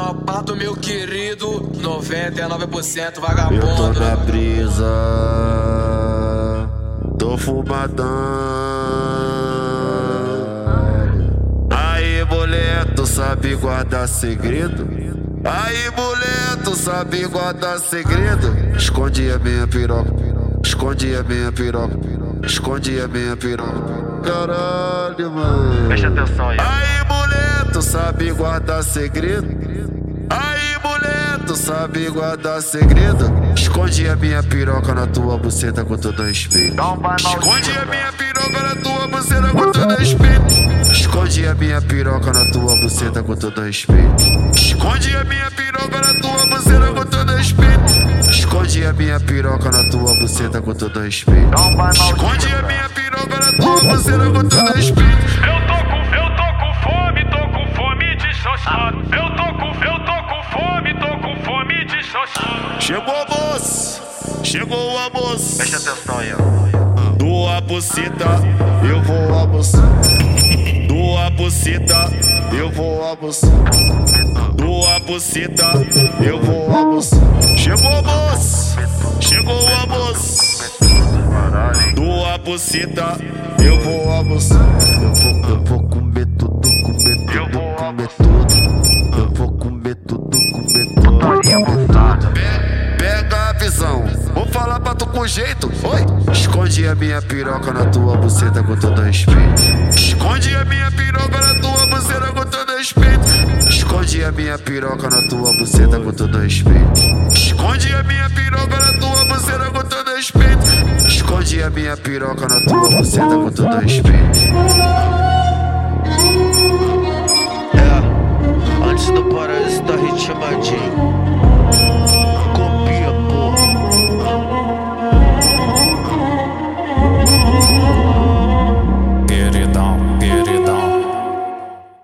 tropa do meu querido, 99% Eu vagabundo. tô na brisa, tô fumadão. Aí, tu sabe guardar segredo? Aí, tu sabe guardar segredo? Esconde a minha piroca, esconde a minha piroca, esconde a minha piroca. Caralho, mano. Preste atenção aí. Aí, mulher, tu sabe guardar segredo? Aí, mulher, tu sabe guardar segredo? Esconde a minha piroca na tua buceta com todo respeito. Esconde a minha piroca na tua buceta com todo respeito. Esconde a minha piroca na tua buceta com todo respeito. Esconde a minha piroca na tua buceta com todo respeito. Esconde a minha piroca na tua buceta com todo respeito. Esconde a minha piroca na tua buceta com todo respeito. Chegou o almoço, chegou o almoço. Preste atenção aí, ó. Tua buceta, eu vou almoçar. Tua buceta, eu vou almoçar. Tua buceta, eu vou almoçar. Chegou o almoço, chegou o almoço. Tua buceta, eu vou almoçar. Eu vou, eu vou Pe- Pega a visão, vou falar pra tu com jeito. Oi, esconde a minha piroca na tua buceta com todo respeito. Esconde a minha piroca na tua buceta com todo respeito. Esconde a minha piroca na tua buceta com todo respeito. Esconde a minha piroca na tua buceta com todo respeito. Esconde a minha piroca na tua buceta com todo respeito. Paraíso tá ritmadinho.